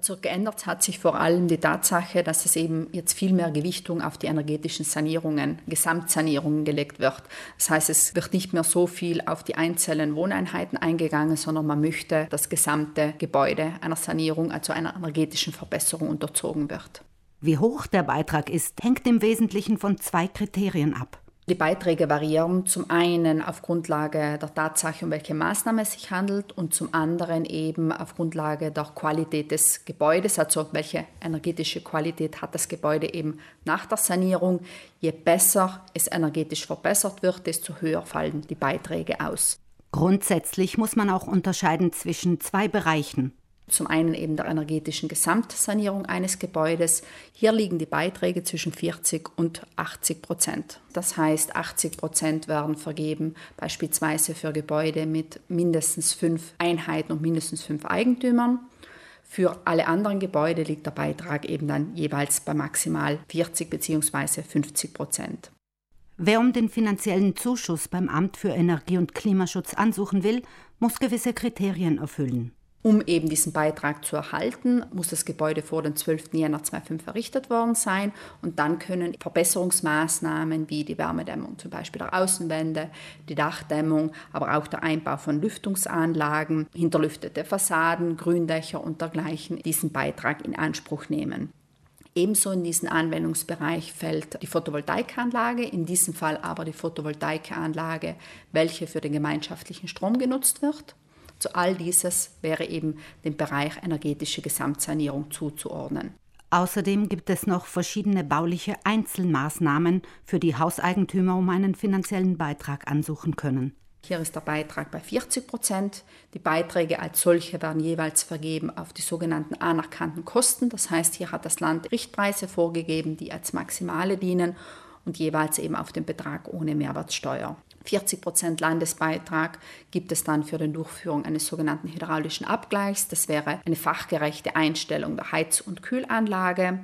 Also geändert hat sich vor allem die Tatsache, dass es eben jetzt viel mehr Gewichtung auf die energetischen Sanierungen, Gesamtsanierungen gelegt wird. Das heißt, es wird nicht mehr so viel auf die einzelnen Wohneinheiten eingegangen, sondern man möchte das gesamte Gebäude einer Sanierung, also einer energetischen Verbesserung unterzogen wird. Wie hoch der Beitrag ist, hängt im Wesentlichen von zwei Kriterien ab. Die Beiträge variieren zum einen auf Grundlage der Tatsache, um welche Maßnahme es sich handelt und zum anderen eben auf Grundlage der Qualität des Gebäudes, also welche energetische Qualität hat das Gebäude eben nach der Sanierung. Je besser es energetisch verbessert wird, desto höher fallen die Beiträge aus. Grundsätzlich muss man auch unterscheiden zwischen zwei Bereichen. Zum einen eben der energetischen Gesamtsanierung eines Gebäudes. Hier liegen die Beiträge zwischen 40 und 80 Prozent. Das heißt, 80 Prozent werden vergeben beispielsweise für Gebäude mit mindestens fünf Einheiten und mindestens fünf Eigentümern. Für alle anderen Gebäude liegt der Beitrag eben dann jeweils bei maximal 40 bzw. 50 Prozent. Wer um den finanziellen Zuschuss beim Amt für Energie und Klimaschutz ansuchen will, muss gewisse Kriterien erfüllen. Um eben diesen Beitrag zu erhalten, muss das Gebäude vor dem 12. Jänner 2005 errichtet worden sein und dann können Verbesserungsmaßnahmen wie die Wärmedämmung zum Beispiel der Außenwände, die Dachdämmung, aber auch der Einbau von Lüftungsanlagen, hinterlüftete Fassaden, Gründächer und dergleichen diesen Beitrag in Anspruch nehmen. Ebenso in diesen Anwendungsbereich fällt die Photovoltaikanlage, in diesem Fall aber die Photovoltaikanlage, welche für den gemeinschaftlichen Strom genutzt wird. Zu all dieses wäre eben dem Bereich energetische Gesamtsanierung zuzuordnen. Außerdem gibt es noch verschiedene bauliche Einzelmaßnahmen, für die Hauseigentümer um einen finanziellen Beitrag ansuchen können. Hier ist der Beitrag bei 40 Prozent. Die Beiträge als solche werden jeweils vergeben auf die sogenannten anerkannten Kosten. Das heißt, hier hat das Land Richtpreise vorgegeben, die als Maximale dienen und jeweils eben auf den Betrag ohne Mehrwertsteuer. 40 Prozent Landesbeitrag gibt es dann für die Durchführung eines sogenannten hydraulischen Abgleichs. Das wäre eine fachgerechte Einstellung der Heiz- und Kühlanlage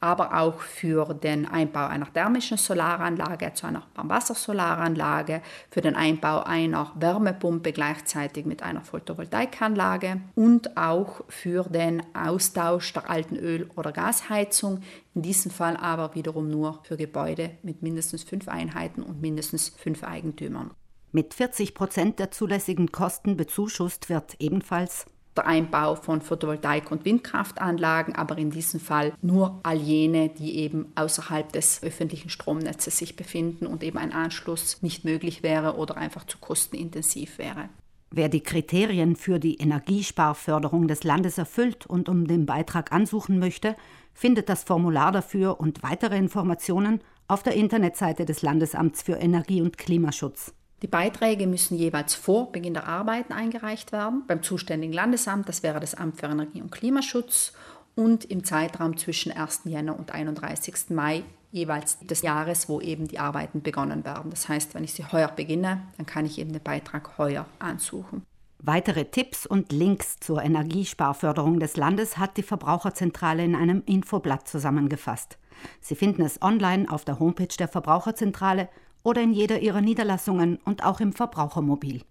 aber auch für den Einbau einer thermischen Solaranlage, also einer Warmwassersolaranlage, für den Einbau einer Wärmepumpe gleichzeitig mit einer Photovoltaikanlage und auch für den Austausch der alten Öl- oder Gasheizung, in diesem Fall aber wiederum nur für Gebäude mit mindestens fünf Einheiten und mindestens fünf Eigentümern. Mit 40 Prozent der zulässigen Kosten bezuschusst wird ebenfalls der Einbau von Photovoltaik- und Windkraftanlagen, aber in diesem Fall nur all jene, die eben außerhalb des öffentlichen Stromnetzes sich befinden und eben ein Anschluss nicht möglich wäre oder einfach zu kostenintensiv wäre. Wer die Kriterien für die Energiesparförderung des Landes erfüllt und um den Beitrag ansuchen möchte, findet das Formular dafür und weitere Informationen auf der Internetseite des Landesamts für Energie und Klimaschutz. Die Beiträge müssen jeweils vor Beginn der Arbeiten eingereicht werden beim zuständigen Landesamt, das wäre das Amt für Energie und Klimaschutz, und im Zeitraum zwischen 1. Jänner und 31. Mai jeweils des Jahres, wo eben die Arbeiten begonnen werden. Das heißt, wenn ich sie heuer beginne, dann kann ich eben den Beitrag heuer ansuchen. Weitere Tipps und Links zur Energiesparförderung des Landes hat die Verbraucherzentrale in einem Infoblatt zusammengefasst. Sie finden es online auf der Homepage der Verbraucherzentrale oder in jeder ihrer Niederlassungen und auch im Verbrauchermobil.